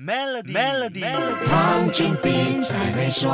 Melody，Melody，黄俊斌才会说。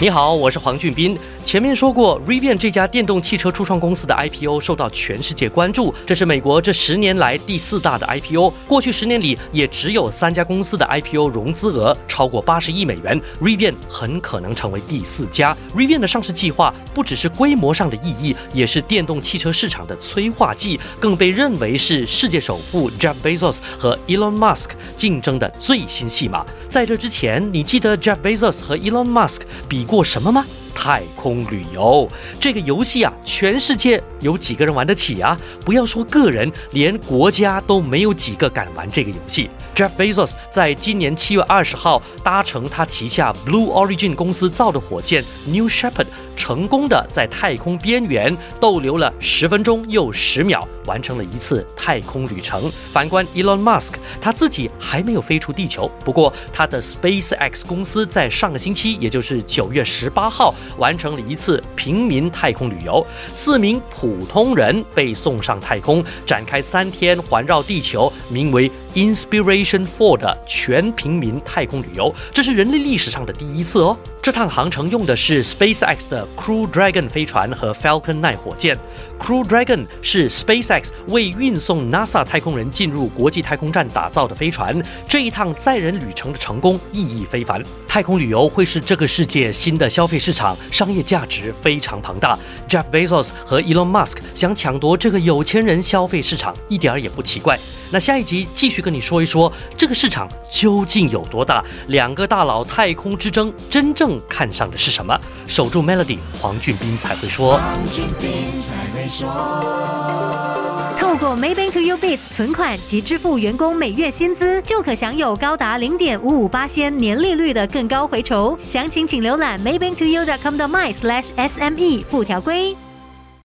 你好，我是黄俊斌。前面说过，Rivian 这家电动汽车初创公司的 IPO 受到全世界关注，这是美国这十年来第四大的 IPO。过去十年里，也只有三家公司的 IPO 融资额超过八十亿美元，Rivian 很可能成为第四家。Rivian 的上市计划不只是规模上的意义，也是电动汽车市场的催化剂，更被认为是世界首富 Jeff Bezos 和 Elon Musk 竞争的最新戏码。在这之前，你记得 Jeff Bezos 和 Elon Musk 比过什么吗？太空旅游这个游戏啊，全世界有几个人玩得起啊？不要说个人，连国家都没有几个敢玩这个游戏。Jeff Bezos 在今年七月二十号搭乘他旗下 Blue Origin 公司造的火箭 New Shepard。成功的在太空边缘逗留了十分钟又十秒，完成了一次太空旅程。反观 Elon Musk，他自己还没有飞出地球，不过他的 SpaceX 公司在上个星期，也就是九月十八号，完成了一次平民太空旅游。四名普通人被送上太空，展开三天环绕地球，名为 Inspiration Four 的全平民太空旅游，这是人类历史上的第一次哦。这趟航程用的是 SpaceX 的 Crew Dragon 飞船和 Falcon 9火箭。Crew Dragon 是 SpaceX 为运送 NASA 太空人进入国际太空站打造的飞船。这一趟载人旅程的成功意义非凡。太空旅游会是这个世界新的消费市场，商业价值非常庞大。Jeff Bezos 和 Elon Musk 想抢夺这个有钱人消费市场，一点儿也不奇怪。那下一集继续跟你说一说这个市场究竟有多大？两个大佬太空之争，真正看上的是什么？守住 Melody，黄俊斌才会说。黄俊斌才会说。透过 Maybank to You Biz 存款及支付员工每月薪资，就可享有高达零点五五八仙年利率的更高回酬。详情请浏览 Maybank to You dot com 的 my slash SME 附条规。